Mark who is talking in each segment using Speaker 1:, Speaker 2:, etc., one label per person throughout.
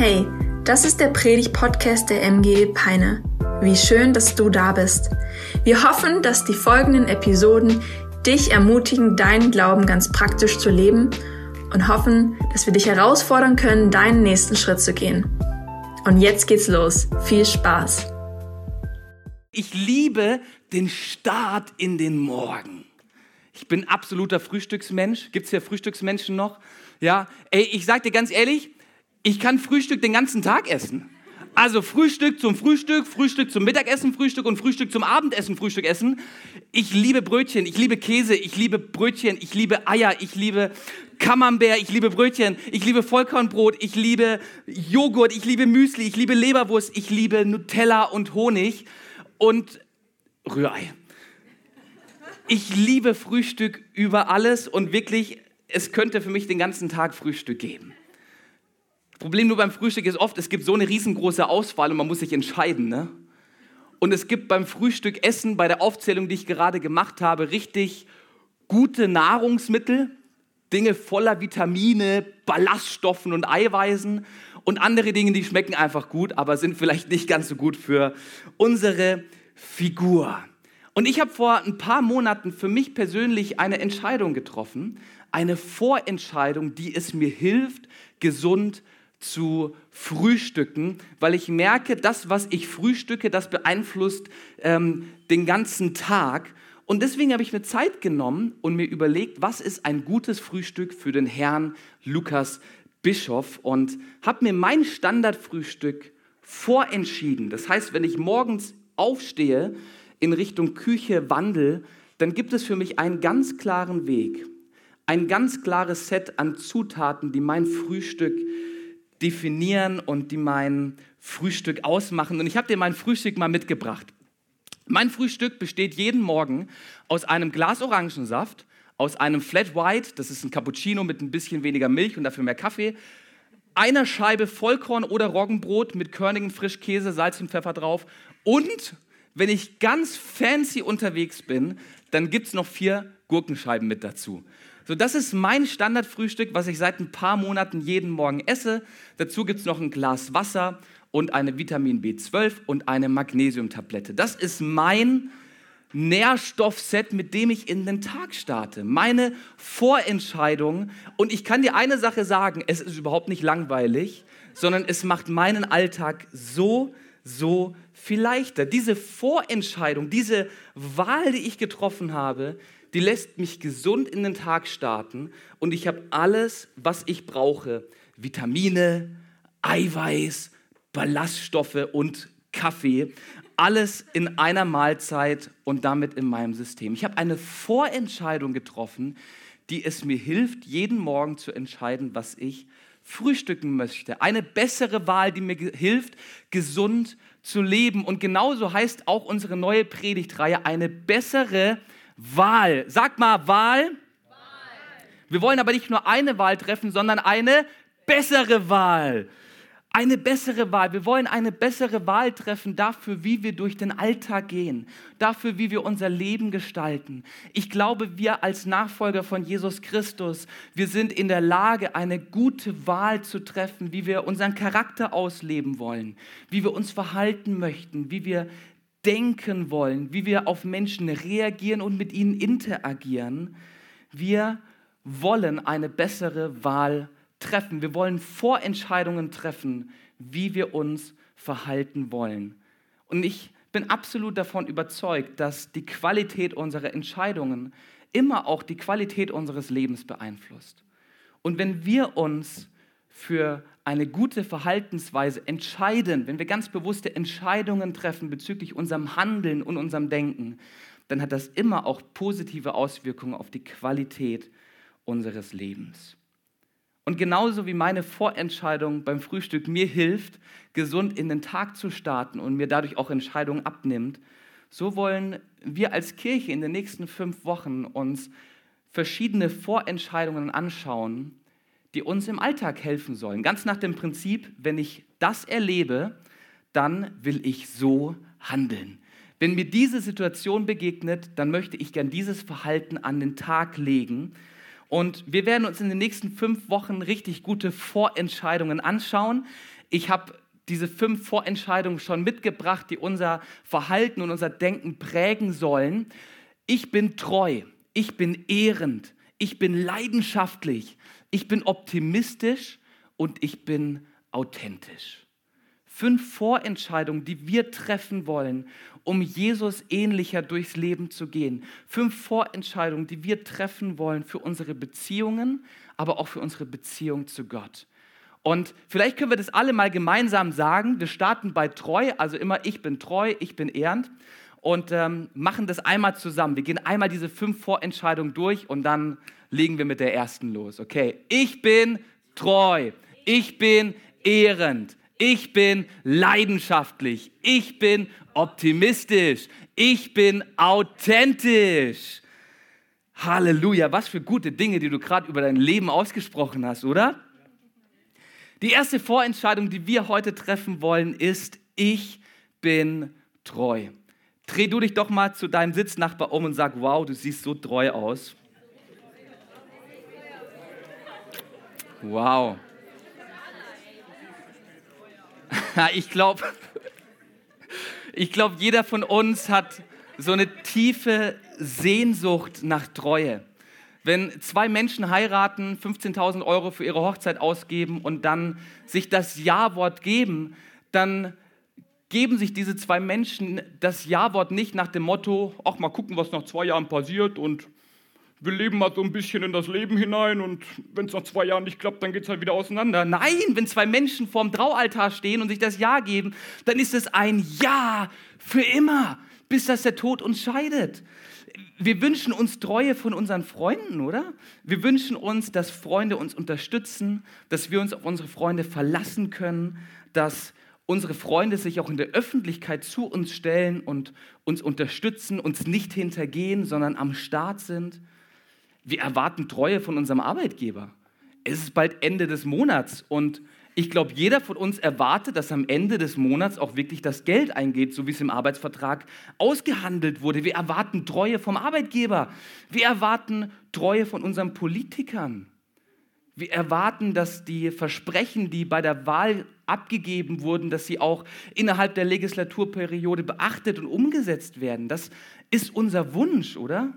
Speaker 1: Hey, das ist der Predig-Podcast der MG Peine. Wie schön, dass du da bist. Wir hoffen, dass die folgenden Episoden dich ermutigen, deinen Glauben ganz praktisch zu leben und hoffen, dass wir dich herausfordern können, deinen nächsten Schritt zu gehen. Und jetzt geht's los. Viel Spaß.
Speaker 2: Ich liebe den Start in den Morgen. Ich bin absoluter Frühstücksmensch. Gibt es hier Frühstücksmenschen noch? Ja, ey, ich sag dir ganz ehrlich, ich kann Frühstück den ganzen Tag essen. Also Frühstück zum Frühstück, Frühstück zum Mittagessen, Frühstück und Frühstück zum Abendessen, Frühstück essen. Ich liebe Brötchen, ich liebe Käse, ich liebe Brötchen, ich liebe Eier, ich liebe Camembert, ich liebe Brötchen, ich liebe Vollkornbrot, ich liebe Joghurt, ich liebe Müsli, ich liebe Leberwurst, ich liebe Nutella und Honig und Rührei. Ich liebe Frühstück über alles und wirklich, es könnte für mich den ganzen Tag Frühstück geben. Problem nur beim Frühstück ist oft, es gibt so eine riesengroße Auswahl und man muss sich entscheiden. Ne? Und es gibt beim Frühstück Essen, bei der Aufzählung, die ich gerade gemacht habe, richtig gute Nahrungsmittel, Dinge voller Vitamine, Ballaststoffen und Eiweißen und andere Dinge, die schmecken einfach gut, aber sind vielleicht nicht ganz so gut für unsere Figur. Und ich habe vor ein paar Monaten für mich persönlich eine Entscheidung getroffen, eine Vorentscheidung, die es mir hilft, gesund zu frühstücken, weil ich merke, das, was ich frühstücke, das beeinflusst ähm, den ganzen Tag. Und deswegen habe ich mir Zeit genommen und mir überlegt, was ist ein gutes Frühstück für den Herrn Lukas Bischof und habe mir mein Standardfrühstück vorentschieden. Das heißt, wenn ich morgens aufstehe, in Richtung Küche wandel, dann gibt es für mich einen ganz klaren Weg, ein ganz klares Set an Zutaten, die mein Frühstück definieren und die mein Frühstück ausmachen. Und ich habe dir mein Frühstück mal mitgebracht. Mein Frühstück besteht jeden Morgen aus einem Glas Orangensaft, aus einem Flat White, das ist ein Cappuccino mit ein bisschen weniger Milch und dafür mehr Kaffee, einer Scheibe Vollkorn oder Roggenbrot mit körnigem Frischkäse, Salz und Pfeffer drauf und wenn ich ganz fancy unterwegs bin, dann gibt es noch vier Gurkenscheiben mit dazu. So, das ist mein Standardfrühstück, was ich seit ein paar Monaten jeden Morgen esse. Dazu gibt es noch ein Glas Wasser und eine Vitamin B12 und eine Magnesiumtablette. Das ist mein Nährstoffset, mit dem ich in den Tag starte. Meine Vorentscheidung. Und ich kann dir eine Sache sagen, es ist überhaupt nicht langweilig, sondern es macht meinen Alltag so, so viel leichter. Diese Vorentscheidung, diese Wahl, die ich getroffen habe, die lässt mich gesund in den Tag starten und ich habe alles, was ich brauche. Vitamine, Eiweiß, Ballaststoffe und Kaffee. Alles in einer Mahlzeit und damit in meinem System. Ich habe eine Vorentscheidung getroffen, die es mir hilft, jeden Morgen zu entscheiden, was ich frühstücken möchte. Eine bessere Wahl, die mir hilft, gesund zu leben. Und genauso heißt auch unsere neue Predigtreihe eine bessere Wahl. Sag mal Wahl. Wahl. Wir wollen aber nicht nur eine Wahl treffen, sondern eine bessere Wahl. Eine bessere Wahl. Wir wollen eine bessere Wahl treffen dafür, wie wir durch den Alltag gehen, dafür, wie wir unser Leben gestalten. Ich glaube, wir als Nachfolger von Jesus Christus, wir sind in der Lage, eine gute Wahl zu treffen, wie wir unseren Charakter ausleben wollen, wie wir uns verhalten möchten, wie wir denken wollen, wie wir auf Menschen reagieren und mit ihnen interagieren. Wir wollen eine bessere Wahl treffen. Wir wollen Vorentscheidungen treffen, wie wir uns verhalten wollen. Und ich bin absolut davon überzeugt, dass die Qualität unserer Entscheidungen immer auch die Qualität unseres Lebens beeinflusst. Und wenn wir uns für eine gute Verhaltensweise entscheiden, wenn wir ganz bewusste Entscheidungen treffen bezüglich unserem Handeln und unserem Denken, dann hat das immer auch positive Auswirkungen auf die Qualität unseres Lebens. Und genauso wie meine Vorentscheidung beim Frühstück mir hilft, gesund in den Tag zu starten und mir dadurch auch Entscheidungen abnimmt, so wollen wir als Kirche in den nächsten fünf Wochen uns verschiedene Vorentscheidungen anschauen, die uns im Alltag helfen sollen. Ganz nach dem Prinzip, wenn ich das erlebe, dann will ich so handeln. Wenn mir diese Situation begegnet, dann möchte ich gern dieses Verhalten an den Tag legen und wir werden uns in den nächsten fünf Wochen richtig gute Vorentscheidungen anschauen. Ich habe diese fünf Vorentscheidungen schon mitgebracht, die unser Verhalten und unser Denken prägen sollen. Ich bin treu, ich bin ehrend, ich bin leidenschaftlich, ich bin optimistisch und ich bin authentisch. Fünf Vorentscheidungen, die wir treffen wollen, um Jesus ähnlicher durchs Leben zu gehen. Fünf Vorentscheidungen, die wir treffen wollen für unsere Beziehungen, aber auch für unsere Beziehung zu Gott. Und vielleicht können wir das alle mal gemeinsam sagen. Wir starten bei treu, also immer ich bin treu, ich bin ehrend und ähm, machen das einmal zusammen. Wir gehen einmal diese fünf Vorentscheidungen durch und dann legen wir mit der ersten los. Okay, ich bin treu, ich bin ehrend, ich bin leidenschaftlich, ich bin optimistisch, ich bin authentisch. Halleluja, was für gute Dinge, die du gerade über dein Leben ausgesprochen hast, oder? Die erste Vorentscheidung, die wir heute treffen wollen, ist, ich bin treu. Dreh du dich doch mal zu deinem Sitznachbar um und sag, wow, du siehst so treu aus. Wow. Ich glaube, ich glaube, jeder von uns hat so eine tiefe Sehnsucht nach Treue. Wenn zwei Menschen heiraten, 15.000 Euro für ihre Hochzeit ausgeben und dann sich das Ja-Wort geben, dann geben sich diese zwei Menschen das Ja-Wort nicht nach dem Motto, ach mal gucken, was nach zwei Jahren passiert und wir leben mal so ein bisschen in das Leben hinein und wenn es nach zwei Jahren nicht klappt, dann geht es halt wieder auseinander. Nein, wenn zwei Menschen vorm Traualtar stehen und sich das Ja geben, dann ist es ein Ja für immer, bis das der Tod uns scheidet. Wir wünschen uns Treue von unseren Freunden, oder? Wir wünschen uns, dass Freunde uns unterstützen, dass wir uns auf unsere Freunde verlassen können, dass unsere Freunde sich auch in der Öffentlichkeit zu uns stellen und uns unterstützen, uns nicht hintergehen, sondern am Start sind. Wir erwarten Treue von unserem Arbeitgeber. Es ist bald Ende des Monats und ich glaube, jeder von uns erwartet, dass am Ende des Monats auch wirklich das Geld eingeht, so wie es im Arbeitsvertrag ausgehandelt wurde. Wir erwarten Treue vom Arbeitgeber. Wir erwarten Treue von unseren Politikern. Wir erwarten, dass die Versprechen, die bei der Wahl abgegeben wurden, dass sie auch innerhalb der Legislaturperiode beachtet und umgesetzt werden. Das ist unser Wunsch, oder?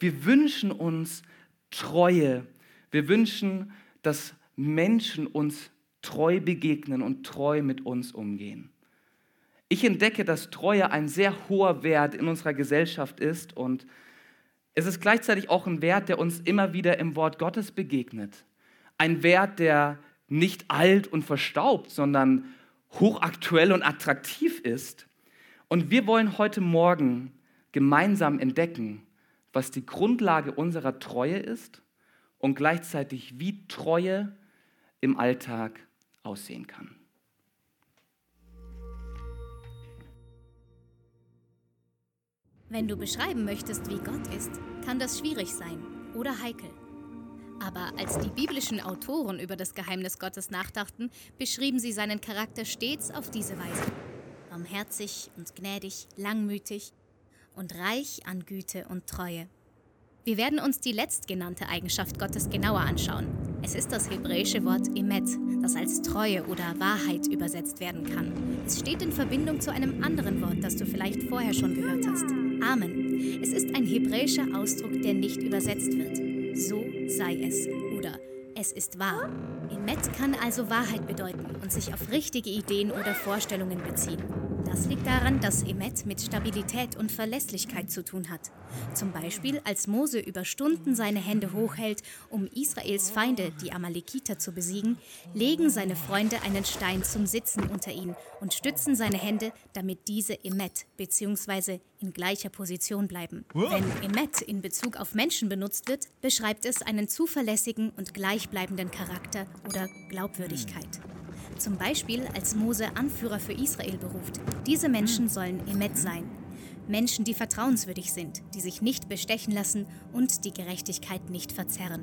Speaker 2: Wir wünschen uns Treue. Wir wünschen, dass Menschen uns treu begegnen und treu mit uns umgehen. Ich entdecke, dass Treue ein sehr hoher Wert in unserer Gesellschaft ist und es ist gleichzeitig auch ein Wert, der uns immer wieder im Wort Gottes begegnet. Ein Wert, der nicht alt und verstaubt, sondern hochaktuell und attraktiv ist. Und wir wollen heute Morgen gemeinsam entdecken, was die Grundlage unserer Treue ist und gleichzeitig wie Treue im Alltag aussehen kann.
Speaker 3: Wenn du beschreiben möchtest, wie Gott ist, kann das schwierig sein oder heikel. Aber als die biblischen Autoren über das Geheimnis Gottes nachdachten, beschrieben sie seinen Charakter stets auf diese Weise. Barmherzig und gnädig, langmütig und reich an Güte und Treue. Wir werden uns die letztgenannte Eigenschaft Gottes genauer anschauen. Es ist das hebräische Wort Emet, das als Treue oder Wahrheit übersetzt werden kann. Es steht in Verbindung zu einem anderen Wort, das du vielleicht vorher schon gehört hast. Amen. Es ist ein hebräischer Ausdruck, der nicht übersetzt wird so sei es oder es ist wahr. Emet kann also Wahrheit bedeuten und sich auf richtige Ideen oder Vorstellungen beziehen. Das liegt daran, dass Emet mit Stabilität und Verlässlichkeit zu tun hat. Zum Beispiel, als Mose über Stunden seine Hände hochhält, um Israels Feinde, die Amalekiter, zu besiegen, legen seine Freunde einen Stein zum Sitzen unter ihn und stützen seine Hände, damit diese Emet bzw. in gleicher Position bleiben. Wenn Emet in Bezug auf Menschen benutzt wird, beschreibt es einen zuverlässigen und gleichbleibenden Charakter oder Glaubwürdigkeit. Zum Beispiel, als Mose Anführer für Israel beruft. Diese Menschen sollen Emet sein. Menschen, die vertrauenswürdig sind, die sich nicht bestechen lassen und die Gerechtigkeit nicht verzerren.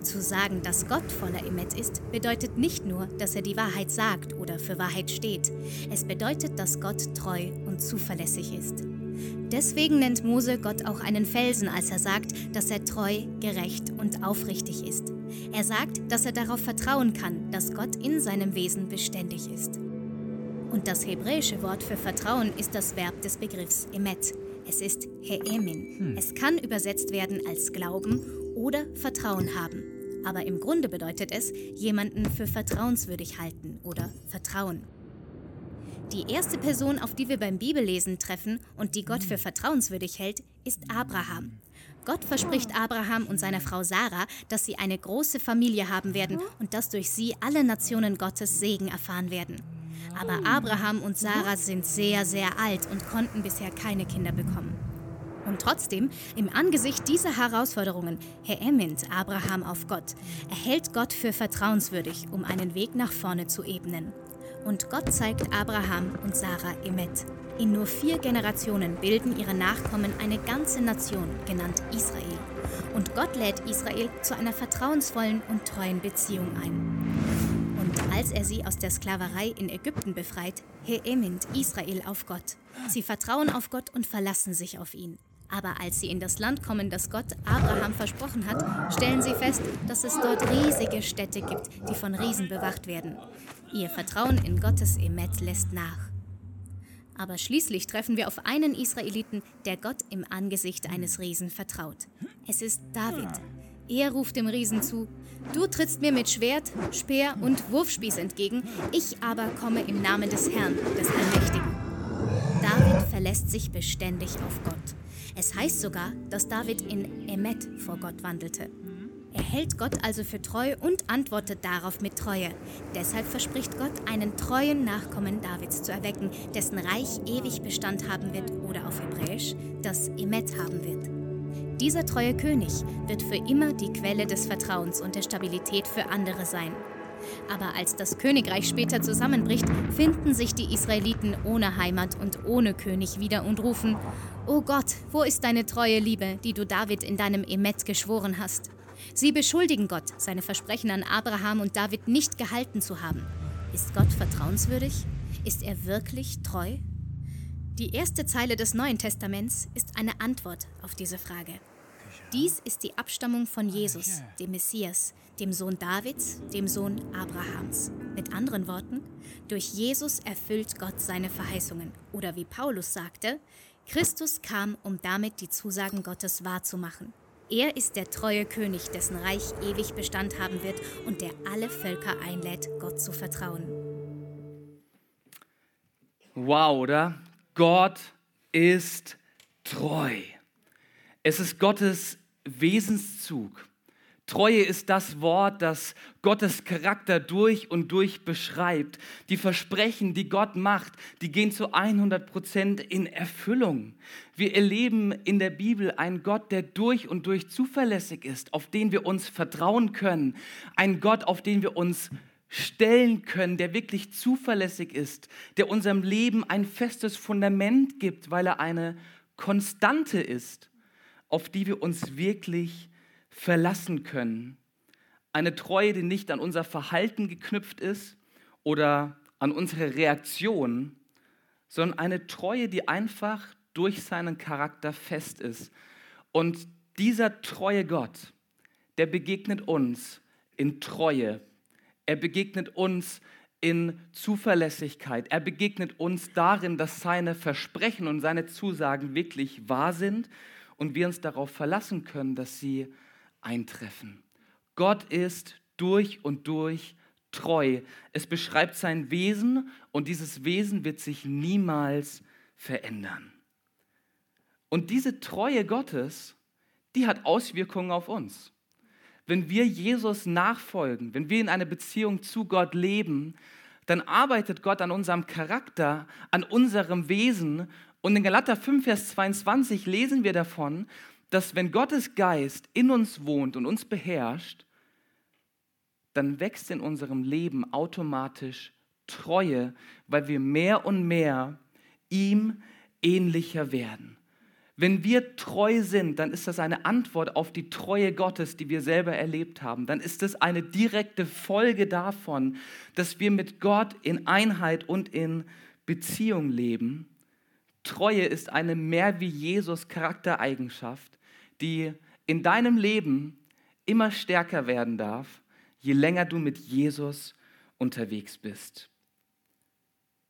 Speaker 3: Zu sagen, dass Gott voller Emet ist, bedeutet nicht nur, dass er die Wahrheit sagt oder für Wahrheit steht. Es bedeutet, dass Gott treu und zuverlässig ist. Deswegen nennt Mose Gott auch einen Felsen, als er sagt, dass er treu, gerecht und aufrichtig ist. Er sagt, dass er darauf vertrauen kann, dass Gott in seinem Wesen beständig ist. Und das hebräische Wort für Vertrauen ist das Verb des Begriffs emet. Es ist heemin. Hm. Es kann übersetzt werden als Glauben oder Vertrauen haben. Aber im Grunde bedeutet es jemanden für vertrauenswürdig halten oder vertrauen. Die erste Person, auf die wir beim Bibellesen treffen und die Gott für vertrauenswürdig hält, ist Abraham. Gott verspricht Abraham und seiner Frau Sarah, dass sie eine große Familie haben werden und dass durch sie alle Nationen Gottes Segen erfahren werden. Aber Abraham und Sarah sind sehr, sehr alt und konnten bisher keine Kinder bekommen. Und trotzdem, im Angesicht dieser Herausforderungen, Herr Emmint Abraham auf Gott, erhält Gott für vertrauenswürdig, um einen Weg nach vorne zu ebnen. Und Gott zeigt Abraham und Sarah Emet. In nur vier Generationen bilden ihre Nachkommen eine ganze Nation, genannt Israel. Und Gott lädt Israel zu einer vertrauensvollen und treuen Beziehung ein. Und als er sie aus der Sklaverei in Ägypten befreit, heemint Israel auf Gott. Sie vertrauen auf Gott und verlassen sich auf ihn. Aber als sie in das Land kommen, das Gott Abraham versprochen hat, stellen sie fest, dass es dort riesige Städte gibt, die von Riesen bewacht werden. Ihr Vertrauen in Gottes Emet lässt nach. Aber schließlich treffen wir auf einen Israeliten, der Gott im Angesicht eines Riesen vertraut. Es ist David. Er ruft dem Riesen zu, Du trittst mir mit Schwert, Speer und Wurfspieß entgegen, ich aber komme im Namen des Herrn, des Allmächtigen. David verlässt sich beständig auf Gott. Es heißt sogar, dass David in Emet vor Gott wandelte. Er hält Gott also für treu und antwortet darauf mit Treue. Deshalb verspricht Gott, einen treuen Nachkommen Davids zu erwecken, dessen Reich ewig Bestand haben wird oder auf Hebräisch das Emet haben wird. Dieser treue König wird für immer die Quelle des Vertrauens und der Stabilität für andere sein. Aber als das Königreich später zusammenbricht, finden sich die Israeliten ohne Heimat und ohne König wieder und rufen, O Gott, wo ist deine treue Liebe, die du David in deinem Emet geschworen hast? Sie beschuldigen Gott, seine Versprechen an Abraham und David nicht gehalten zu haben. Ist Gott vertrauenswürdig? Ist er wirklich treu? Die erste Zeile des Neuen Testaments ist eine Antwort auf diese Frage. Dies ist die Abstammung von Jesus, dem Messias, dem Sohn Davids, dem Sohn Abrahams. Mit anderen Worten, durch Jesus erfüllt Gott seine Verheißungen. Oder wie Paulus sagte, Christus kam, um damit die Zusagen Gottes wahrzumachen. Er ist der treue König, dessen Reich ewig Bestand haben wird und der alle Völker einlädt, Gott zu vertrauen.
Speaker 2: Wow, oder? Gott ist treu. Es ist Gottes Wesenszug. Treue ist das Wort, das Gottes Charakter durch und durch beschreibt. Die Versprechen, die Gott macht, die gehen zu 100 Prozent in Erfüllung. Wir erleben in der Bibel einen Gott, der durch und durch zuverlässig ist, auf den wir uns vertrauen können. Ein Gott, auf den wir uns stellen können, der wirklich zuverlässig ist, der unserem Leben ein festes Fundament gibt, weil er eine Konstante ist, auf die wir uns wirklich verlassen können. Eine Treue, die nicht an unser Verhalten geknüpft ist oder an unsere Reaktion, sondern eine Treue, die einfach durch seinen Charakter fest ist. Und dieser treue Gott, der begegnet uns in Treue. Er begegnet uns in Zuverlässigkeit. Er begegnet uns darin, dass seine Versprechen und seine Zusagen wirklich wahr sind und wir uns darauf verlassen können, dass sie eintreffen. Gott ist durch und durch treu. Es beschreibt sein Wesen und dieses Wesen wird sich niemals verändern. Und diese Treue Gottes, die hat Auswirkungen auf uns. Wenn wir Jesus nachfolgen, wenn wir in einer Beziehung zu Gott leben, dann arbeitet Gott an unserem Charakter, an unserem Wesen. Und in Galater 5, Vers 22 lesen wir davon, dass wenn Gottes Geist in uns wohnt und uns beherrscht, dann wächst in unserem Leben automatisch Treue, weil wir mehr und mehr ihm ähnlicher werden. Wenn wir treu sind, dann ist das eine Antwort auf die Treue Gottes, die wir selber erlebt haben. Dann ist es eine direkte Folge davon, dass wir mit Gott in Einheit und in Beziehung leben. Treue ist eine mehr wie Jesus Charaktereigenschaft, die in deinem Leben immer stärker werden darf, je länger du mit Jesus unterwegs bist.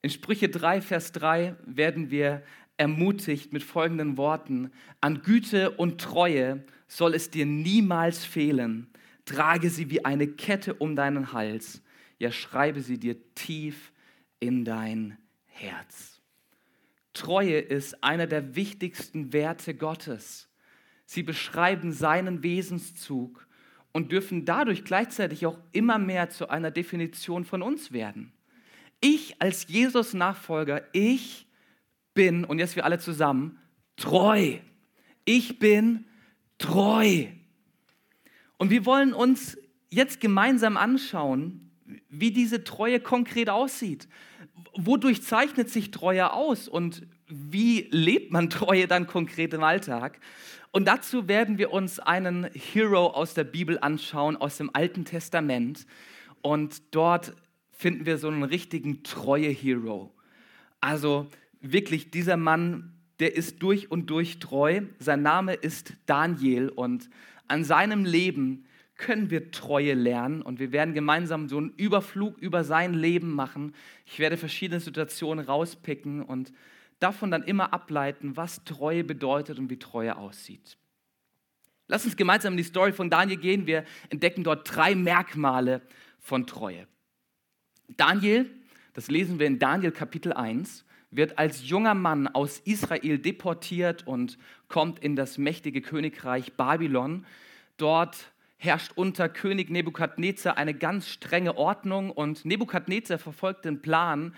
Speaker 2: In Sprüche 3, Vers 3 werden wir ermutigt mit folgenden Worten. An Güte und Treue soll es dir niemals fehlen. Trage sie wie eine Kette um deinen Hals. Ja, schreibe sie dir tief in dein Herz. Treue ist einer der wichtigsten Werte Gottes. Sie beschreiben seinen Wesenszug und dürfen dadurch gleichzeitig auch immer mehr zu einer Definition von uns werden. Ich als Jesus-Nachfolger, ich bin, und jetzt wir alle zusammen, treu. Ich bin treu. Und wir wollen uns jetzt gemeinsam anschauen, wie diese Treue konkret aussieht. Wodurch zeichnet sich Treue aus und wie lebt man Treue dann konkret im Alltag? Und dazu werden wir uns einen Hero aus der Bibel anschauen, aus dem Alten Testament. Und dort finden wir so einen richtigen Treue-Hero. Also wirklich, dieser Mann, der ist durch und durch treu. Sein Name ist Daniel und an seinem Leben können wir Treue lernen und wir werden gemeinsam so einen Überflug über sein Leben machen. Ich werde verschiedene Situationen rauspicken und davon dann immer ableiten, was Treue bedeutet und wie Treue aussieht. Lass uns gemeinsam in die Story von Daniel gehen. Wir entdecken dort drei Merkmale von Treue. Daniel, das lesen wir in Daniel Kapitel 1, wird als junger Mann aus Israel deportiert und kommt in das mächtige Königreich Babylon. Dort herrscht unter König Nebukadnezar eine ganz strenge Ordnung und Nebukadnezar verfolgt den Plan,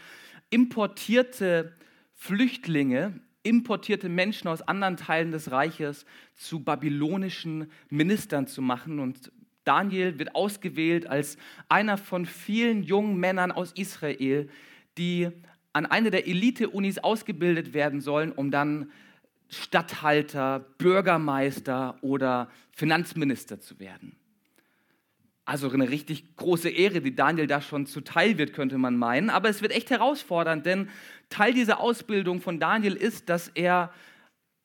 Speaker 2: importierte Flüchtlinge, importierte Menschen aus anderen Teilen des Reiches zu babylonischen Ministern zu machen. Und Daniel wird ausgewählt als einer von vielen jungen Männern aus Israel, die an eine der Elite-Unis ausgebildet werden sollen, um dann Statthalter, Bürgermeister oder Finanzminister zu werden. Also eine richtig große Ehre, die Daniel da schon zuteil wird, könnte man meinen. Aber es wird echt herausfordernd, denn Teil dieser Ausbildung von Daniel ist, dass er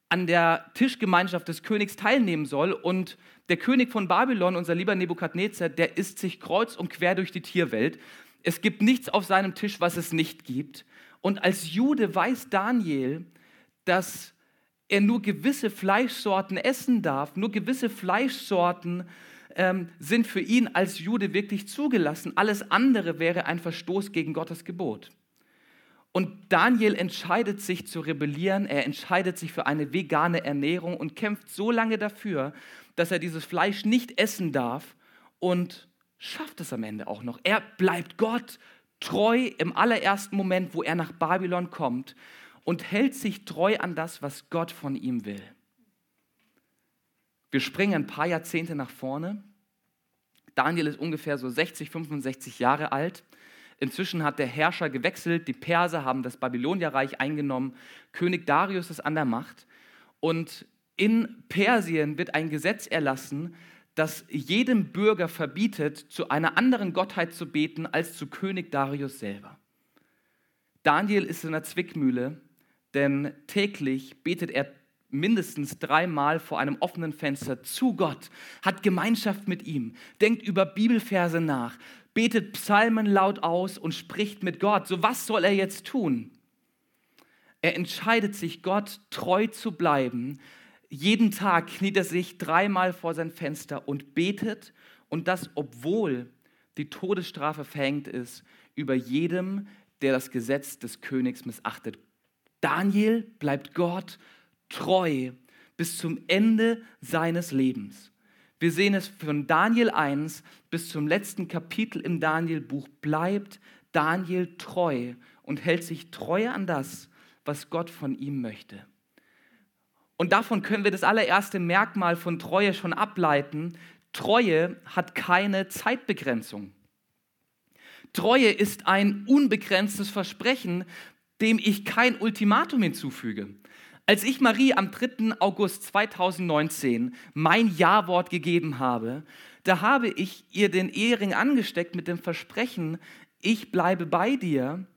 Speaker 2: an der Tischgemeinschaft des Königs teilnehmen soll. Und der König von Babylon, unser lieber Nebukadnezar, der isst sich kreuz und quer durch die Tierwelt. Es gibt nichts auf seinem Tisch, was es nicht gibt. Und als Jude weiß Daniel, dass er nur gewisse Fleischsorten essen darf, nur gewisse Fleischsorten ähm, sind für ihn als Jude wirklich zugelassen. Alles andere wäre ein Verstoß gegen Gottes Gebot. Und Daniel entscheidet sich zu rebellieren, er entscheidet sich für eine vegane Ernährung und kämpft so lange dafür, dass er dieses Fleisch nicht essen darf und schafft es am Ende auch noch. Er bleibt Gott treu im allerersten Moment, wo er nach Babylon kommt und hält sich treu an das, was Gott von ihm will. Wir springen ein paar Jahrzehnte nach vorne. Daniel ist ungefähr so 60, 65 Jahre alt. Inzwischen hat der Herrscher gewechselt, die Perser haben das Babylonierreich eingenommen, König Darius ist an der Macht und in Persien wird ein Gesetz erlassen, das jedem Bürger verbietet, zu einer anderen Gottheit zu beten als zu König Darius selber. Daniel ist in einer Zwickmühle, denn täglich betet er mindestens dreimal vor einem offenen Fenster zu Gott, hat Gemeinschaft mit ihm, denkt über Bibelverse nach, betet Psalmen laut aus und spricht mit Gott. So was soll er jetzt tun? Er entscheidet sich, Gott treu zu bleiben. Jeden Tag kniet er sich dreimal vor sein Fenster und betet und das, obwohl die Todesstrafe verhängt ist über jedem, der das Gesetz des Königs missachtet. Daniel bleibt Gott treu bis zum Ende seines Lebens. Wir sehen es von Daniel 1 bis zum letzten Kapitel im Daniel-Buch. Bleibt Daniel treu und hält sich treu an das, was Gott von ihm möchte. Und davon können wir das allererste Merkmal von Treue schon ableiten. Treue hat keine Zeitbegrenzung. Treue ist ein unbegrenztes Versprechen, dem ich kein Ultimatum hinzufüge. Als ich Marie am 3. August 2019 mein Ja-Wort gegeben habe, da habe ich ihr den Ehering angesteckt mit dem Versprechen, ich bleibe bei dir,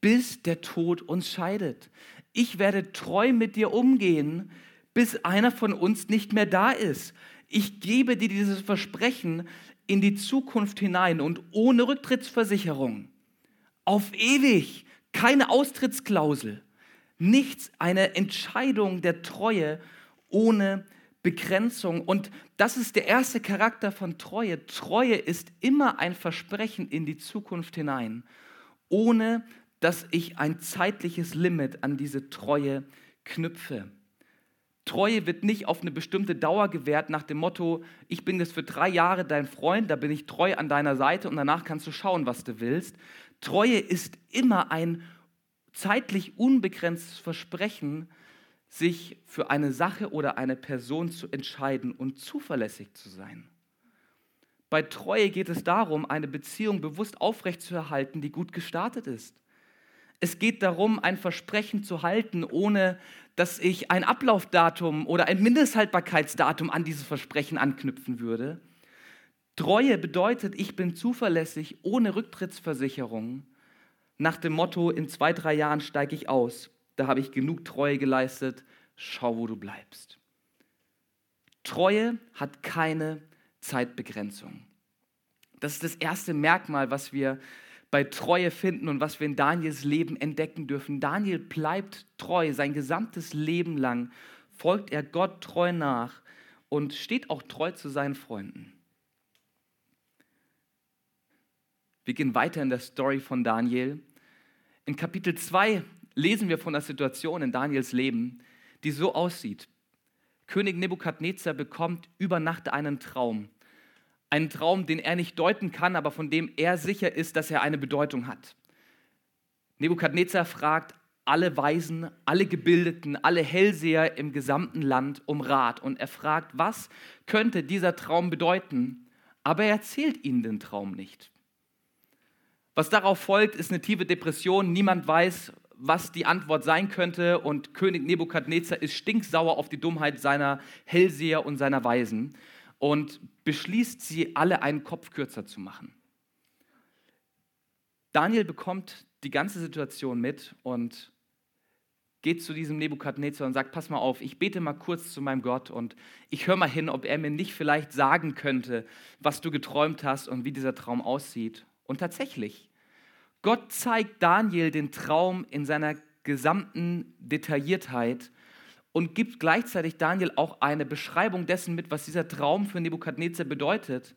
Speaker 2: bis der Tod uns scheidet. Ich werde treu mit dir umgehen, bis einer von uns nicht mehr da ist. Ich gebe dir dieses Versprechen in die Zukunft hinein und ohne Rücktrittsversicherung. Auf ewig. Keine Austrittsklausel. Nichts, eine Entscheidung der Treue ohne Begrenzung. Und das ist der erste Charakter von Treue. Treue ist immer ein Versprechen in die Zukunft hinein, ohne dass ich ein zeitliches Limit an diese Treue knüpfe. Treue wird nicht auf eine bestimmte Dauer gewährt nach dem Motto, ich bin jetzt für drei Jahre dein Freund, da bin ich treu an deiner Seite und danach kannst du schauen, was du willst. Treue ist immer ein zeitlich unbegrenztes Versprechen, sich für eine Sache oder eine Person zu entscheiden und zuverlässig zu sein. Bei Treue geht es darum, eine Beziehung bewusst aufrechtzuerhalten, die gut gestartet ist. Es geht darum, ein Versprechen zu halten, ohne dass ich ein Ablaufdatum oder ein Mindesthaltbarkeitsdatum an dieses Versprechen anknüpfen würde. Treue bedeutet, ich bin zuverlässig ohne Rücktrittsversicherung nach dem Motto, in zwei, drei Jahren steige ich aus, da habe ich genug Treue geleistet, schau, wo du bleibst. Treue hat keine Zeitbegrenzung. Das ist das erste Merkmal, was wir bei Treue finden und was wir in Daniels Leben entdecken dürfen. Daniel bleibt treu, sein gesamtes Leben lang folgt er Gott treu nach und steht auch treu zu seinen Freunden. Wir gehen weiter in der Story von Daniel. In Kapitel 2 lesen wir von der Situation in Daniels Leben, die so aussieht. König Nebukadnezar bekommt über Nacht einen Traum. Einen Traum, den er nicht deuten kann, aber von dem er sicher ist, dass er eine Bedeutung hat. Nebukadnezar fragt alle Weisen, alle Gebildeten, alle Hellseher im gesamten Land um Rat und er fragt, was könnte dieser Traum bedeuten, aber er erzählt ihnen den Traum nicht. Was darauf folgt, ist eine tiefe Depression. Niemand weiß, was die Antwort sein könnte und König Nebukadnezar ist stinksauer auf die Dummheit seiner Hellseher und seiner Weisen und beschließt, sie alle einen Kopf kürzer zu machen. Daniel bekommt die ganze Situation mit und geht zu diesem Nebukadnezar und sagt, pass mal auf, ich bete mal kurz zu meinem Gott und ich höre mal hin, ob er mir nicht vielleicht sagen könnte, was du geträumt hast und wie dieser Traum aussieht. Und tatsächlich, Gott zeigt Daniel den Traum in seiner gesamten Detailliertheit und gibt gleichzeitig Daniel auch eine Beschreibung dessen mit, was dieser Traum für Nebukadnezar bedeutet.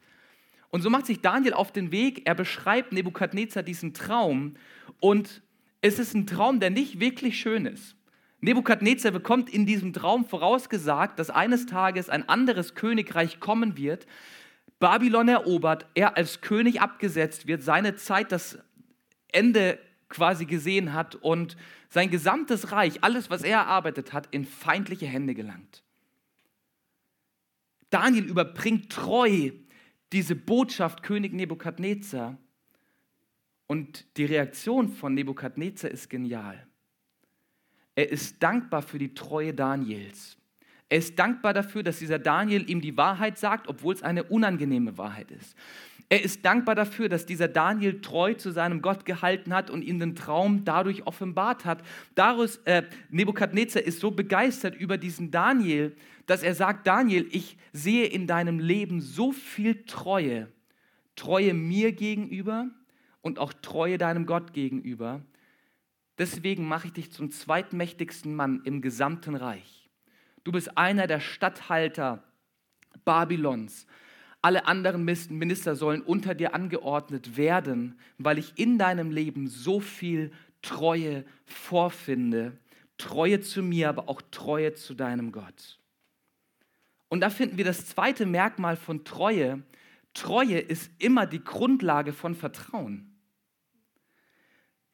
Speaker 2: Und so macht sich Daniel auf den Weg, er beschreibt Nebukadnezar diesen Traum und es ist ein Traum, der nicht wirklich schön ist. Nebukadnezar bekommt in diesem Traum vorausgesagt, dass eines Tages ein anderes Königreich kommen wird, Babylon erobert, er als König abgesetzt wird, seine Zeit das Ende quasi gesehen hat und sein gesamtes Reich, alles, was er erarbeitet hat, in feindliche Hände gelangt. Daniel überbringt treu diese Botschaft König Nebukadnezar und die Reaktion von Nebukadnezar ist genial. Er ist dankbar für die Treue Daniels. Er ist dankbar dafür, dass dieser Daniel ihm die Wahrheit sagt, obwohl es eine unangenehme Wahrheit ist. Er ist dankbar dafür, dass dieser Daniel treu zu seinem Gott gehalten hat und ihm den Traum dadurch offenbart hat. Daraus, äh, Nebukadnezar ist so begeistert über diesen Daniel, dass er sagt, Daniel, ich sehe in deinem Leben so viel Treue. Treue mir gegenüber und auch Treue deinem Gott gegenüber. Deswegen mache ich dich zum zweitmächtigsten Mann im gesamten Reich. Du bist einer der Statthalter Babylons. Alle anderen Minister sollen unter dir angeordnet werden, weil ich in deinem Leben so viel Treue vorfinde. Treue zu mir, aber auch Treue zu deinem Gott. Und da finden wir das zweite Merkmal von Treue. Treue ist immer die Grundlage von Vertrauen.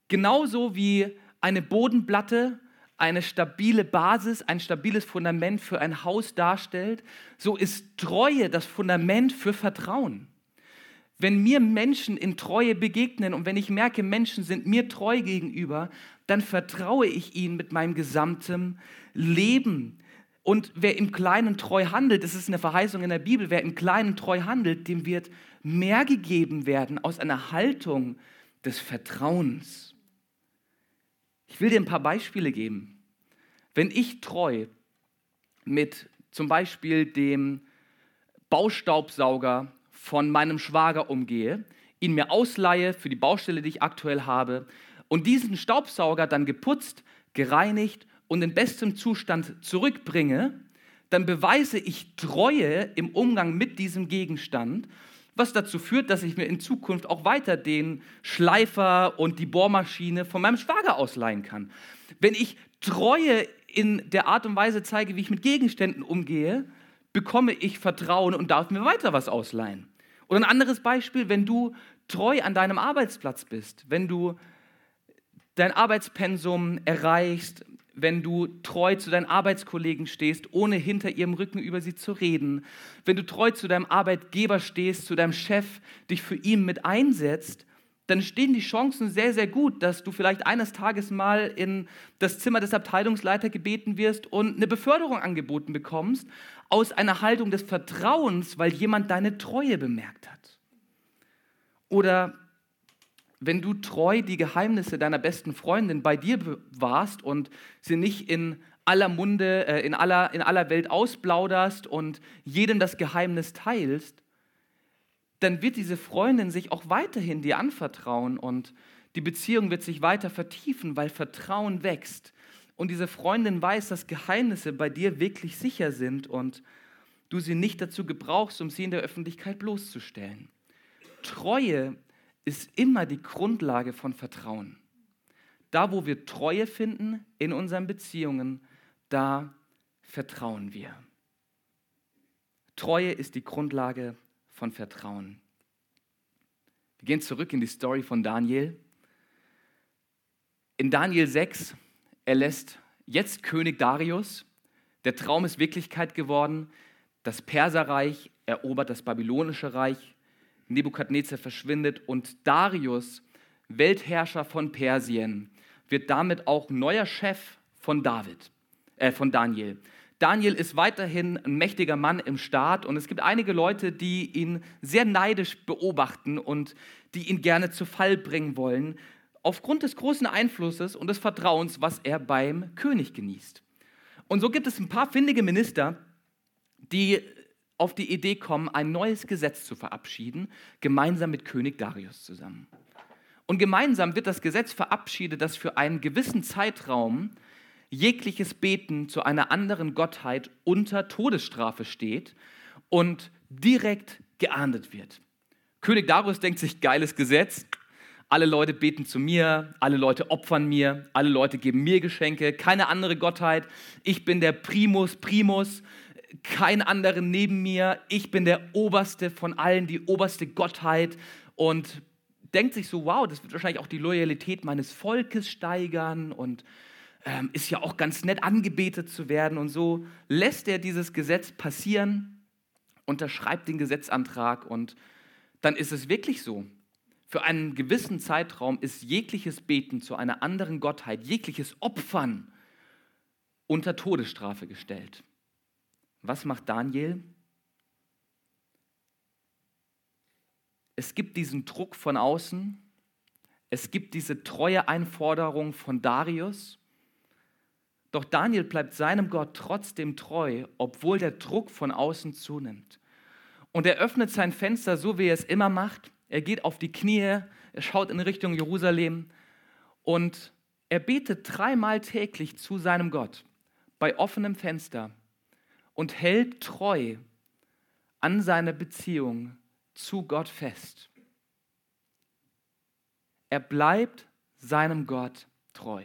Speaker 2: Genauso wie eine Bodenplatte eine stabile Basis, ein stabiles Fundament für ein Haus darstellt, so ist Treue das Fundament für Vertrauen. Wenn mir Menschen in Treue begegnen und wenn ich merke, Menschen sind mir treu gegenüber, dann vertraue ich ihnen mit meinem gesamten Leben. Und wer im Kleinen treu handelt, das ist eine Verheißung in der Bibel, wer im Kleinen treu handelt, dem wird mehr gegeben werden aus einer Haltung des Vertrauens. Ich will dir ein paar Beispiele geben. Wenn ich treu mit zum Beispiel dem Baustaubsauger von meinem Schwager umgehe, ihn mir ausleihe für die Baustelle, die ich aktuell habe, und diesen Staubsauger dann geputzt, gereinigt und in bestem Zustand zurückbringe, dann beweise ich Treue im Umgang mit diesem Gegenstand, was dazu führt, dass ich mir in Zukunft auch weiter den Schleifer und die Bohrmaschine von meinem Schwager ausleihen kann. Wenn ich Treue in der Art und Weise zeige, wie ich mit Gegenständen umgehe, bekomme ich Vertrauen und darf mir weiter was ausleihen. Oder ein anderes Beispiel, wenn du treu an deinem Arbeitsplatz bist, wenn du dein Arbeitspensum erreichst, wenn du treu zu deinen Arbeitskollegen stehst, ohne hinter ihrem Rücken über sie zu reden, wenn du treu zu deinem Arbeitgeber stehst, zu deinem Chef, dich für ihn mit einsetzt, dann stehen die Chancen sehr, sehr gut, dass du vielleicht eines Tages mal in das Zimmer des Abteilungsleiters gebeten wirst und eine Beförderung angeboten bekommst, aus einer Haltung des Vertrauens, weil jemand deine Treue bemerkt hat. Oder wenn du treu die Geheimnisse deiner besten Freundin bei dir bewahrst und sie nicht in aller Munde, äh, in, aller, in aller Welt ausplauderst und jedem das Geheimnis teilst, dann wird diese Freundin sich auch weiterhin dir anvertrauen und die Beziehung wird sich weiter vertiefen, weil Vertrauen wächst. Und diese Freundin weiß, dass Geheimnisse bei dir wirklich sicher sind und du sie nicht dazu gebrauchst, um sie in der Öffentlichkeit bloßzustellen. Treue ist immer die Grundlage von Vertrauen. Da, wo wir Treue finden in unseren Beziehungen, da vertrauen wir. Treue ist die Grundlage von Vertrauen. Wir gehen zurück in die Story von Daniel. In Daniel 6 erlässt jetzt König Darius, der Traum ist Wirklichkeit geworden, das Perserreich erobert das babylonische Reich, Nebukadnezar verschwindet und Darius, Weltherrscher von Persien, wird damit auch neuer Chef von David, äh, von Daniel. Daniel ist weiterhin ein mächtiger Mann im Staat und es gibt einige Leute, die ihn sehr neidisch beobachten und die ihn gerne zu Fall bringen wollen, aufgrund des großen Einflusses und des Vertrauens, was er beim König genießt. Und so gibt es ein paar findige Minister, die auf die Idee kommen, ein neues Gesetz zu verabschieden, gemeinsam mit König Darius zusammen. Und gemeinsam wird das Gesetz verabschiedet, das für einen gewissen Zeitraum jegliches Beten zu einer anderen Gottheit unter Todesstrafe steht und direkt geahndet wird. König Darius denkt sich, geiles Gesetz, alle Leute beten zu mir, alle Leute opfern mir, alle Leute geben mir Geschenke, keine andere Gottheit, ich bin der Primus Primus, kein anderer neben mir, ich bin der Oberste von allen, die oberste Gottheit und denkt sich so, wow, das wird wahrscheinlich auch die Loyalität meines Volkes steigern und ähm, ist ja auch ganz nett angebetet zu werden und so lässt er dieses Gesetz passieren, unterschreibt den Gesetzantrag und dann ist es wirklich so. Für einen gewissen Zeitraum ist jegliches Beten zu einer anderen Gottheit, jegliches Opfern unter Todesstrafe gestellt. Was macht Daniel? Es gibt diesen Druck von außen, es gibt diese treue Einforderung von Darius, doch Daniel bleibt seinem Gott trotzdem treu, obwohl der Druck von außen zunimmt. Und er öffnet sein Fenster so, wie er es immer macht. Er geht auf die Knie, er schaut in Richtung Jerusalem und er betet dreimal täglich zu seinem Gott bei offenem Fenster und hält treu an seiner Beziehung zu Gott fest. Er bleibt seinem Gott treu.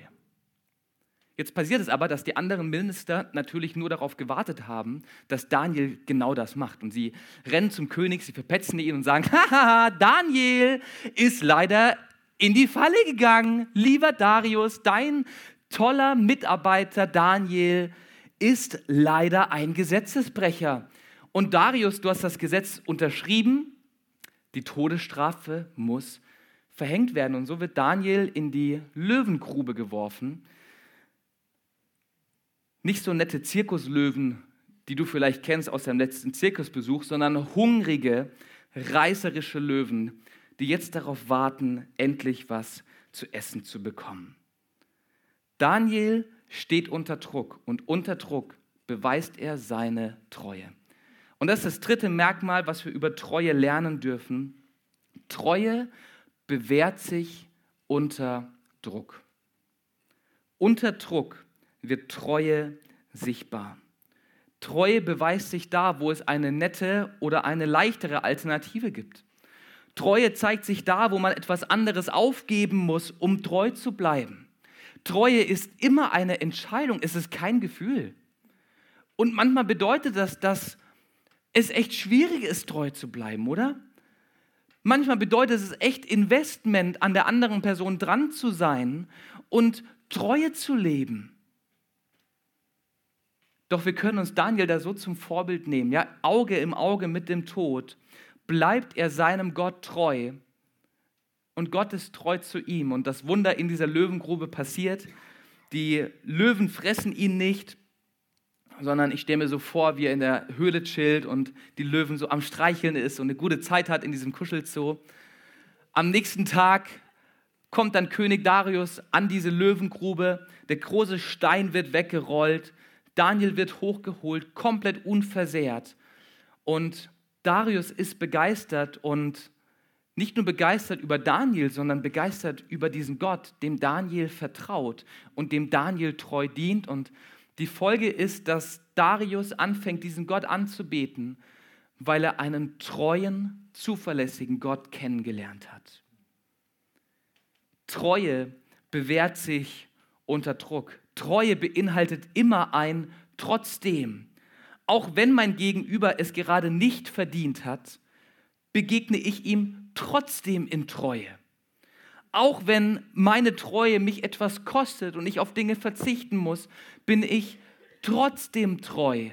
Speaker 2: Jetzt passiert es aber, dass die anderen Minister natürlich nur darauf gewartet haben, dass Daniel genau das macht. Und sie rennen zum König, sie verpetzen ihn und sagen, haha, Daniel ist leider in die Falle gegangen. Lieber Darius, dein toller Mitarbeiter Daniel ist leider ein Gesetzesbrecher. Und Darius, du hast das Gesetz unterschrieben, die Todesstrafe muss verhängt werden. Und so wird Daniel in die Löwengrube geworfen. Nicht so nette Zirkuslöwen, die du vielleicht kennst aus deinem letzten Zirkusbesuch, sondern hungrige, reißerische Löwen, die jetzt darauf warten, endlich was zu essen zu bekommen. Daniel steht unter Druck und unter Druck beweist er seine Treue. Und das ist das dritte Merkmal, was wir über Treue lernen dürfen. Treue bewährt sich unter Druck. Unter Druck wird Treue sichtbar. Treue beweist sich da, wo es eine nette oder eine leichtere Alternative gibt. Treue zeigt sich da, wo man etwas anderes aufgeben muss, um treu zu bleiben. Treue ist immer eine Entscheidung, es ist kein Gefühl. Und manchmal bedeutet das, dass es echt schwierig ist, treu zu bleiben, oder? Manchmal bedeutet es echt Investment, an der anderen Person dran zu sein und Treue zu leben. Doch wir können uns Daniel da so zum Vorbild nehmen, ja, Auge im Auge mit dem Tod, bleibt er seinem Gott treu und Gott ist treu zu ihm und das Wunder in dieser Löwengrube passiert. Die Löwen fressen ihn nicht, sondern ich stelle mir so vor, wie er in der Höhle chillt und die Löwen so am Streicheln ist und eine gute Zeit hat in diesem Kuschelzoo. Am nächsten Tag kommt dann König Darius an diese Löwengrube, der große Stein wird weggerollt, Daniel wird hochgeholt, komplett unversehrt. Und Darius ist begeistert und nicht nur begeistert über Daniel, sondern begeistert über diesen Gott, dem Daniel vertraut und dem Daniel treu dient. Und die Folge ist, dass Darius anfängt, diesen Gott anzubeten, weil er einen treuen, zuverlässigen Gott kennengelernt hat. Treue bewährt sich unter Druck. Treue beinhaltet immer ein trotzdem. Auch wenn mein Gegenüber es gerade nicht verdient hat, begegne ich ihm trotzdem in Treue. Auch wenn meine Treue mich etwas kostet und ich auf Dinge verzichten muss, bin ich trotzdem treu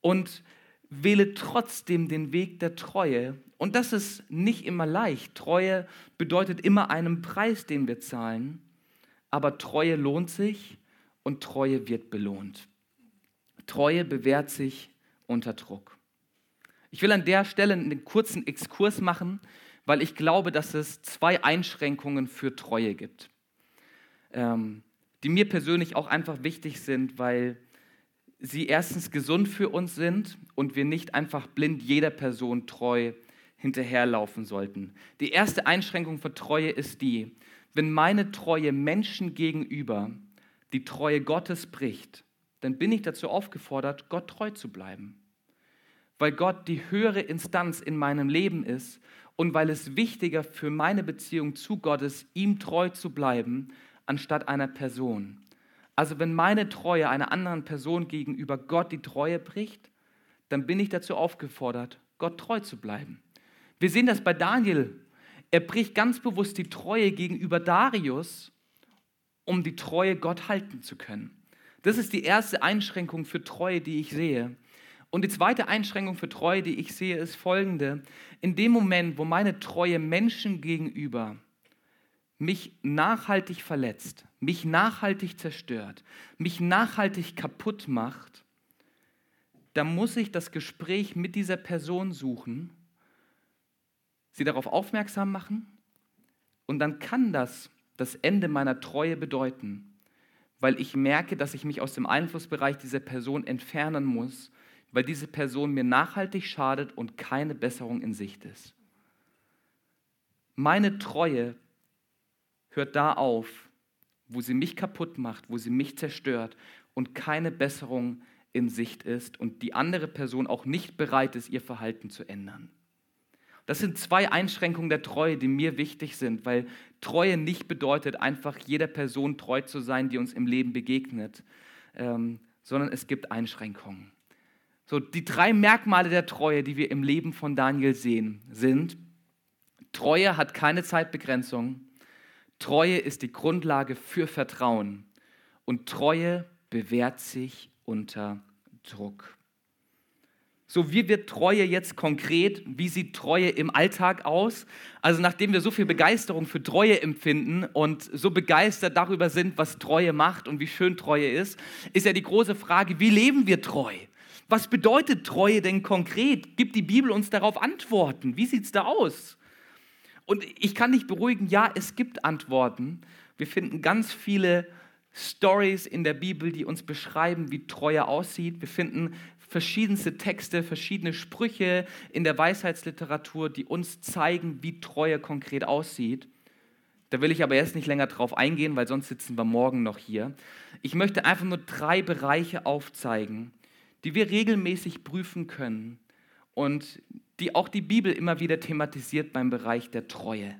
Speaker 2: und wähle trotzdem den Weg der Treue. Und das ist nicht immer leicht. Treue bedeutet immer einen Preis, den wir zahlen. Aber Treue lohnt sich und Treue wird belohnt. Treue bewährt sich unter Druck. Ich will an der Stelle einen kurzen Exkurs machen, weil ich glaube, dass es zwei Einschränkungen für Treue gibt, ähm, die mir persönlich auch einfach wichtig sind, weil sie erstens gesund für uns sind und wir nicht einfach blind jeder Person treu hinterherlaufen sollten. Die erste Einschränkung für Treue ist die, wenn meine Treue Menschen gegenüber die Treue Gottes bricht, dann bin ich dazu aufgefordert, Gott treu zu bleiben. Weil Gott die höhere Instanz in meinem Leben ist und weil es wichtiger für meine Beziehung zu Gott ist, ihm treu zu bleiben, anstatt einer Person. Also wenn meine Treue einer anderen Person gegenüber Gott die Treue bricht, dann bin ich dazu aufgefordert, Gott treu zu bleiben. Wir sehen das bei Daniel. Er bricht ganz bewusst die Treue gegenüber Darius um die Treue Gott halten zu können. Das ist die erste Einschränkung für Treue, die ich sehe. Und die zweite Einschränkung für Treue, die ich sehe, ist folgende. In dem Moment, wo meine Treue Menschen gegenüber mich nachhaltig verletzt, mich nachhaltig zerstört, mich nachhaltig kaputt macht, dann muss ich das Gespräch mit dieser Person suchen, sie darauf aufmerksam machen und dann kann das das Ende meiner Treue bedeuten, weil ich merke, dass ich mich aus dem Einflussbereich dieser Person entfernen muss, weil diese Person mir nachhaltig schadet und keine Besserung in Sicht ist. Meine Treue hört da auf, wo sie mich kaputt macht, wo sie mich zerstört und keine Besserung in Sicht ist und die andere Person auch nicht bereit ist, ihr Verhalten zu ändern. Das sind zwei Einschränkungen der Treue, die mir wichtig sind, weil Treue nicht bedeutet, einfach jeder Person treu zu sein, die uns im Leben begegnet, ähm, sondern es gibt Einschränkungen. So, die drei Merkmale der Treue, die wir im Leben von Daniel sehen, sind, Treue hat keine Zeitbegrenzung, Treue ist die Grundlage für Vertrauen und Treue bewährt sich unter Druck. So, wie wird Treue jetzt konkret? Wie sieht Treue im Alltag aus? Also, nachdem wir so viel Begeisterung für Treue empfinden und so begeistert darüber sind, was Treue macht und wie schön Treue ist, ist ja die große Frage, wie leben wir treu? Was bedeutet Treue denn konkret? Gibt die Bibel uns darauf Antworten? Wie sieht es da aus? Und ich kann dich beruhigen, ja, es gibt Antworten. Wir finden ganz viele Stories in der Bibel, die uns beschreiben, wie Treue aussieht. Wir finden verschiedenste Texte, verschiedene Sprüche in der Weisheitsliteratur, die uns zeigen, wie Treue konkret aussieht. Da will ich aber erst nicht länger drauf eingehen, weil sonst sitzen wir morgen noch hier. Ich möchte einfach nur drei Bereiche aufzeigen, die wir regelmäßig prüfen können und die auch die Bibel immer wieder thematisiert beim Bereich der Treue.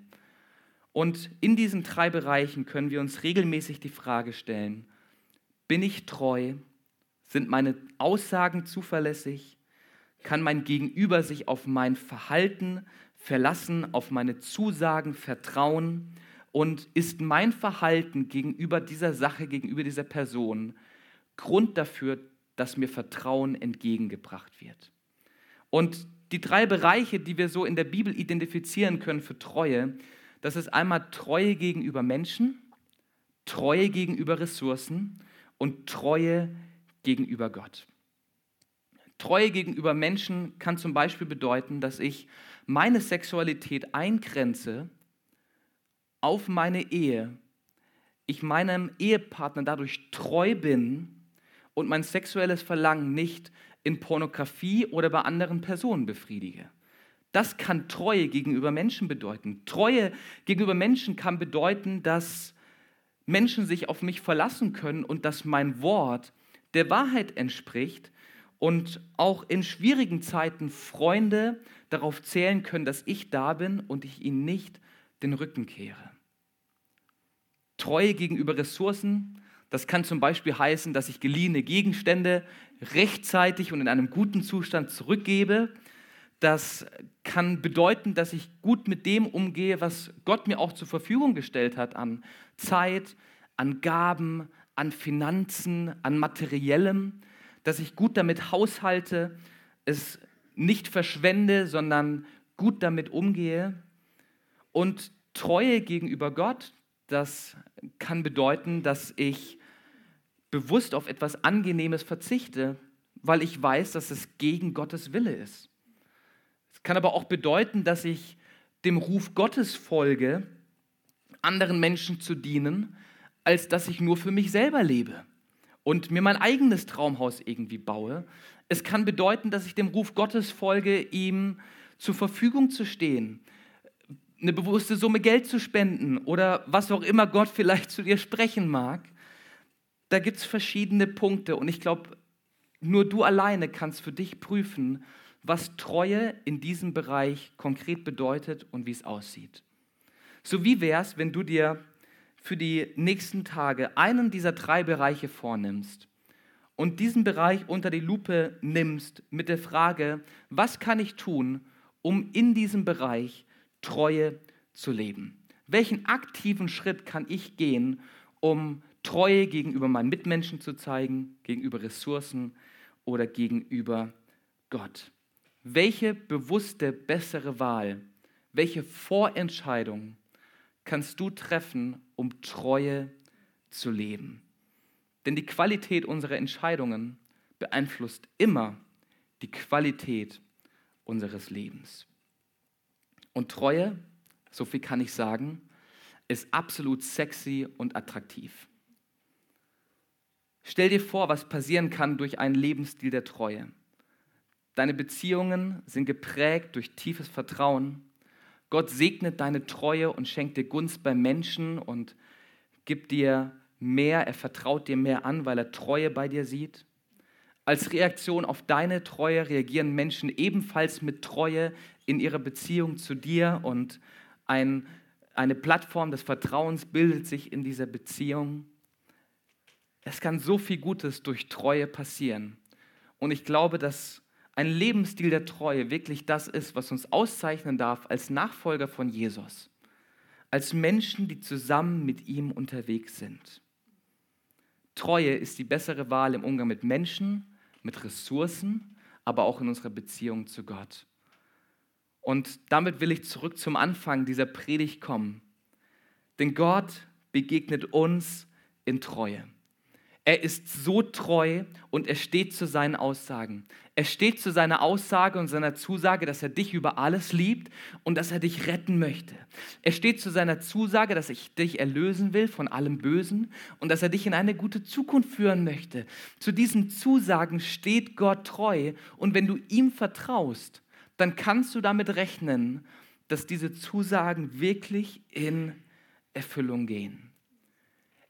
Speaker 2: Und in diesen drei Bereichen können wir uns regelmäßig die Frage stellen, bin ich treu? Sind meine Aussagen zuverlässig? Kann mein Gegenüber sich auf mein Verhalten verlassen, auf meine Zusagen vertrauen? Und ist mein Verhalten gegenüber dieser Sache, gegenüber dieser Person Grund dafür, dass mir Vertrauen entgegengebracht wird? Und die drei Bereiche, die wir so in der Bibel identifizieren können für Treue, das ist einmal Treue gegenüber Menschen, Treue gegenüber Ressourcen und Treue gegenüber Gott. Treue gegenüber Menschen kann zum Beispiel bedeuten, dass ich meine Sexualität eingrenze auf meine Ehe, ich meinem Ehepartner dadurch treu bin und mein sexuelles Verlangen nicht in Pornografie oder bei anderen Personen befriedige. Das kann Treue gegenüber Menschen bedeuten. Treue gegenüber Menschen kann bedeuten, dass Menschen sich auf mich verlassen können und dass mein Wort der Wahrheit entspricht und auch in schwierigen Zeiten Freunde darauf zählen können, dass ich da bin und ich ihnen nicht den Rücken kehre. Treue gegenüber Ressourcen, das kann zum Beispiel heißen, dass ich geliehene Gegenstände rechtzeitig und in einem guten Zustand zurückgebe. Das kann bedeuten, dass ich gut mit dem umgehe, was Gott mir auch zur Verfügung gestellt hat an Zeit, an Gaben, an Finanzen, an Materiellem, dass ich gut damit haushalte, es nicht verschwende, sondern gut damit umgehe. Und Treue gegenüber Gott, das kann bedeuten, dass ich bewusst auf etwas Angenehmes verzichte, weil ich weiß, dass es gegen Gottes Wille ist. Es kann aber auch bedeuten, dass ich dem Ruf Gottes folge, anderen Menschen zu dienen, als dass ich nur für mich selber lebe und mir mein eigenes Traumhaus irgendwie baue. Es kann bedeuten, dass ich dem Ruf Gottes folge, ihm zur Verfügung zu stehen, eine bewusste Summe Geld zu spenden oder was auch immer Gott vielleicht zu dir sprechen mag. Da gibt es verschiedene Punkte und ich glaube, nur du alleine kannst für dich prüfen, was Treue in diesem Bereich konkret bedeutet und wie es aussieht. So wie wäre es, wenn du dir für die nächsten Tage einen dieser drei Bereiche vornimmst und diesen Bereich unter die Lupe nimmst mit der Frage, was kann ich tun, um in diesem Bereich Treue zu leben? Welchen aktiven Schritt kann ich gehen, um Treue gegenüber meinen Mitmenschen zu zeigen, gegenüber Ressourcen oder gegenüber Gott? Welche bewusste, bessere Wahl, welche Vorentscheidung kannst du treffen, um Treue zu leben? Denn die Qualität unserer Entscheidungen beeinflusst immer die Qualität unseres Lebens. Und Treue, so viel kann ich sagen, ist absolut sexy und attraktiv. Stell dir vor, was passieren kann durch einen Lebensstil der Treue. Deine Beziehungen sind geprägt durch tiefes Vertrauen. Gott segnet deine Treue und schenkt dir Gunst bei Menschen und gibt dir mehr, er vertraut dir mehr an, weil er Treue bei dir sieht. Als Reaktion auf deine Treue reagieren Menschen ebenfalls mit Treue in ihrer Beziehung zu dir und ein, eine Plattform des Vertrauens bildet sich in dieser Beziehung. Es kann so viel Gutes durch Treue passieren. Und ich glaube, dass ein Lebensstil der Treue wirklich das ist, was uns auszeichnen darf als Nachfolger von Jesus, als Menschen, die zusammen mit ihm unterwegs sind. Treue ist die bessere Wahl im Umgang mit Menschen, mit Ressourcen, aber auch in unserer Beziehung zu Gott. Und damit will ich zurück zum Anfang dieser Predigt kommen. Denn Gott begegnet uns in Treue. Er ist so treu und er steht zu seinen Aussagen. Er steht zu seiner Aussage und seiner Zusage, dass er dich über alles liebt und dass er dich retten möchte. Er steht zu seiner Zusage, dass er dich erlösen will von allem Bösen und dass er dich in eine gute Zukunft führen möchte. Zu diesen Zusagen steht Gott treu und wenn du ihm vertraust, dann kannst du damit rechnen, dass diese Zusagen wirklich in Erfüllung gehen.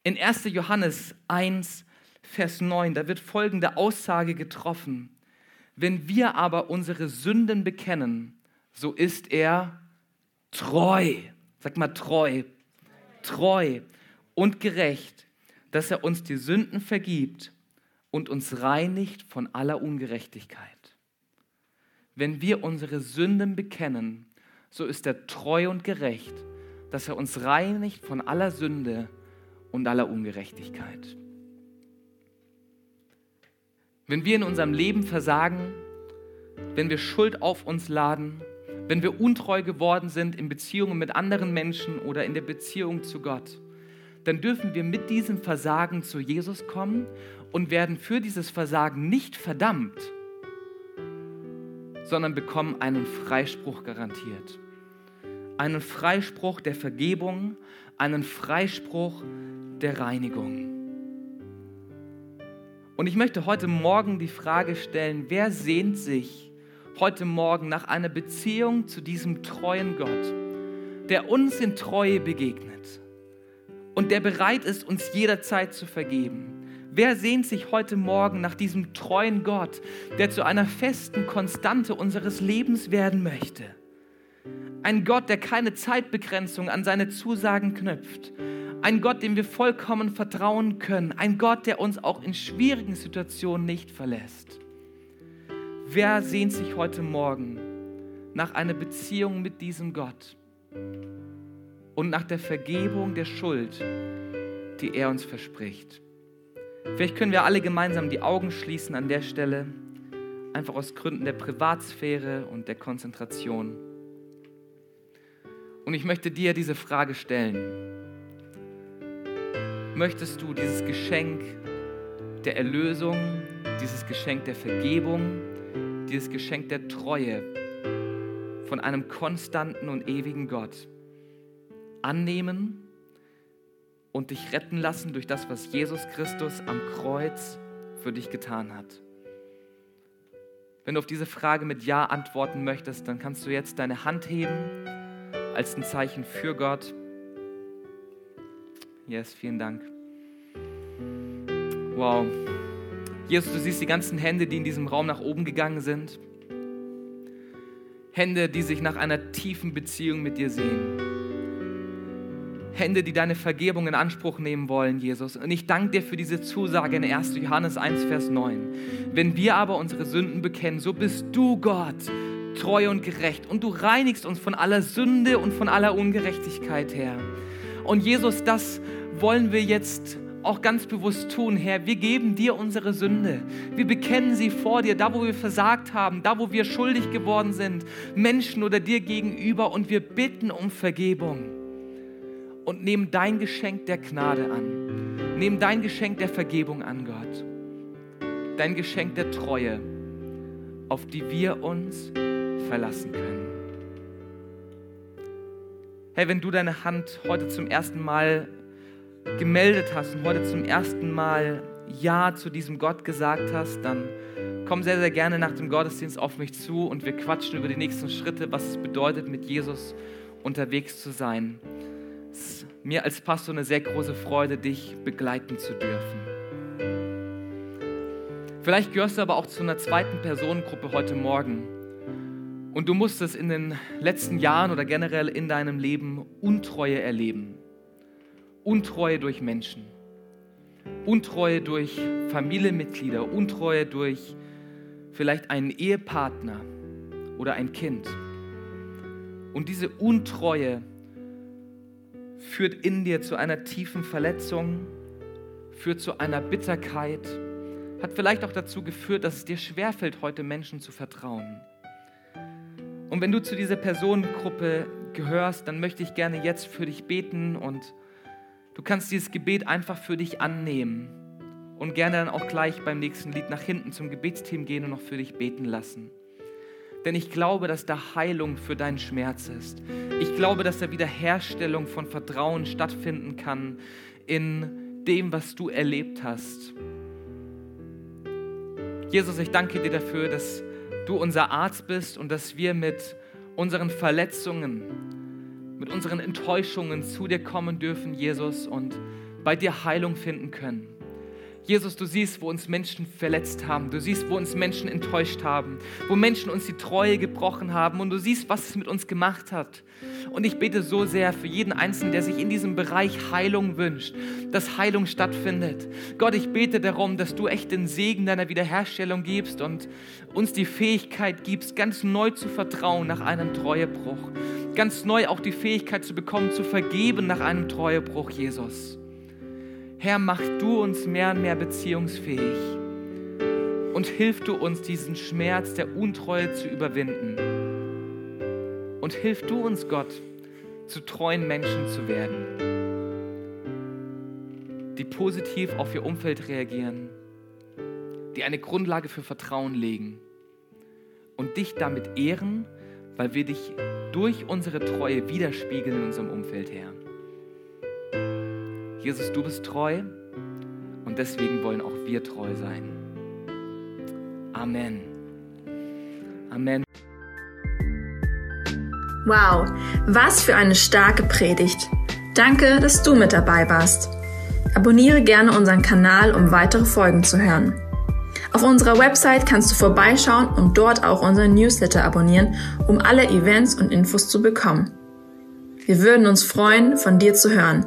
Speaker 2: In 1. Johannes 1, Vers 9, da wird folgende Aussage getroffen. Wenn wir aber unsere Sünden bekennen, so ist er treu. Sag mal treu. Treu und gerecht, dass er uns die Sünden vergibt und uns reinigt von aller Ungerechtigkeit. Wenn wir unsere Sünden bekennen, so ist er treu und gerecht, dass er uns reinigt von aller Sünde und aller Ungerechtigkeit. Wenn wir in unserem Leben versagen, wenn wir Schuld auf uns laden, wenn wir untreu geworden sind in Beziehungen mit anderen Menschen oder in der Beziehung zu Gott, dann dürfen wir mit diesem Versagen zu Jesus kommen und werden für dieses Versagen nicht verdammt, sondern bekommen einen Freispruch garantiert. Einen Freispruch der Vergebung, einen Freispruch der Reinigung. Und ich möchte heute Morgen die Frage stellen, wer sehnt sich heute Morgen nach einer Beziehung zu diesem treuen Gott, der uns in Treue begegnet und der bereit ist, uns jederzeit zu vergeben? Wer sehnt sich heute Morgen nach diesem treuen Gott, der zu einer festen Konstante unseres Lebens werden möchte? Ein Gott, der keine Zeitbegrenzung an seine Zusagen knüpft, ein Gott, dem wir vollkommen vertrauen können. Ein Gott, der uns auch in schwierigen Situationen nicht verlässt. Wer sehnt sich heute Morgen nach einer Beziehung mit diesem Gott und nach der Vergebung der Schuld, die er uns verspricht? Vielleicht können wir alle gemeinsam die Augen schließen an der Stelle, einfach aus Gründen der Privatsphäre und der Konzentration. Und ich möchte dir diese Frage stellen möchtest du dieses Geschenk der Erlösung, dieses Geschenk der Vergebung, dieses Geschenk der Treue von einem konstanten und ewigen Gott annehmen und dich retten lassen durch das, was Jesus Christus am Kreuz für dich getan hat. Wenn du auf diese Frage mit Ja antworten möchtest, dann kannst du jetzt deine Hand heben als ein Zeichen für Gott. Yes, vielen Dank. Wow. Jesus, du siehst die ganzen Hände, die in diesem Raum nach oben gegangen sind. Hände, die sich nach einer tiefen Beziehung mit dir sehen. Hände, die deine Vergebung in Anspruch nehmen wollen, Jesus. Und ich danke dir für diese Zusage in 1. Johannes 1, Vers 9. Wenn wir aber unsere Sünden bekennen, so bist du Gott treu und gerecht und du reinigst uns von aller Sünde und von aller Ungerechtigkeit her. Und Jesus, das wollen wir jetzt auch ganz bewusst tun, Herr. Wir geben dir unsere Sünde. Wir bekennen sie vor dir, da wo wir versagt haben, da wo wir schuldig geworden sind, Menschen oder dir gegenüber und wir bitten um Vergebung und nehmen dein Geschenk der Gnade an. Nehmen dein Geschenk der Vergebung an, Gott. Dein Geschenk der Treue, auf die wir uns verlassen können. Hey, wenn du deine Hand heute zum ersten Mal gemeldet hast und heute zum ersten Mal Ja zu diesem Gott gesagt hast, dann komm sehr, sehr gerne nach dem Gottesdienst auf mich zu und wir quatschen über die nächsten Schritte, was es bedeutet, mit Jesus unterwegs zu sein. Mir als Pastor eine sehr große Freude, dich begleiten zu dürfen. Vielleicht gehörst du aber auch zu einer zweiten Personengruppe heute Morgen und du musstest in den letzten Jahren oder generell in deinem Leben Untreue erleben. Untreue durch Menschen, Untreue durch Familienmitglieder, Untreue durch vielleicht einen Ehepartner oder ein Kind. Und diese Untreue führt in dir zu einer tiefen Verletzung, führt zu einer Bitterkeit, hat vielleicht auch dazu geführt, dass es dir schwerfällt, heute Menschen zu vertrauen. Und wenn du zu dieser Personengruppe gehörst, dann möchte ich gerne jetzt für dich beten und du kannst dieses Gebet einfach für dich annehmen und gerne dann auch gleich beim nächsten Lied nach hinten zum Gebetsteam gehen und noch für dich beten lassen. Denn ich glaube, dass da Heilung für deinen Schmerz ist. Ich glaube, dass da Wiederherstellung von Vertrauen stattfinden kann in dem, was du erlebt hast. Jesus, ich danke dir dafür, dass du unser Arzt bist und dass wir mit unseren Verletzungen, mit unseren Enttäuschungen zu dir kommen dürfen, Jesus, und bei dir Heilung finden können. Jesus, du siehst, wo uns Menschen verletzt haben. Du siehst, wo uns Menschen enttäuscht haben. Wo Menschen uns die Treue gebrochen haben. Und du siehst, was es mit uns gemacht hat. Und ich bete so sehr für jeden Einzelnen, der sich in diesem Bereich Heilung wünscht, dass Heilung stattfindet. Gott, ich bete darum, dass du echt den Segen deiner Wiederherstellung gibst und uns die Fähigkeit gibst, ganz neu zu vertrauen nach einem Treuebruch. Ganz neu auch die Fähigkeit zu bekommen, zu vergeben nach einem Treuebruch, Jesus. Herr, mach du uns mehr und mehr beziehungsfähig und hilf du uns, diesen Schmerz der Untreue zu überwinden. Und hilf du uns, Gott, zu treuen Menschen zu werden, die positiv auf ihr Umfeld reagieren, die eine Grundlage für Vertrauen legen und dich damit ehren, weil wir dich durch unsere Treue widerspiegeln in unserem Umfeld, Herr. Jesus, du bist treu und deswegen wollen auch wir treu sein. Amen. Amen.
Speaker 1: Wow, was für eine starke Predigt. Danke, dass du mit dabei warst. Abonniere gerne unseren Kanal, um weitere Folgen zu hören. Auf unserer Website kannst du vorbeischauen und dort auch unseren Newsletter abonnieren, um alle Events und Infos zu bekommen. Wir würden uns freuen, von dir zu hören.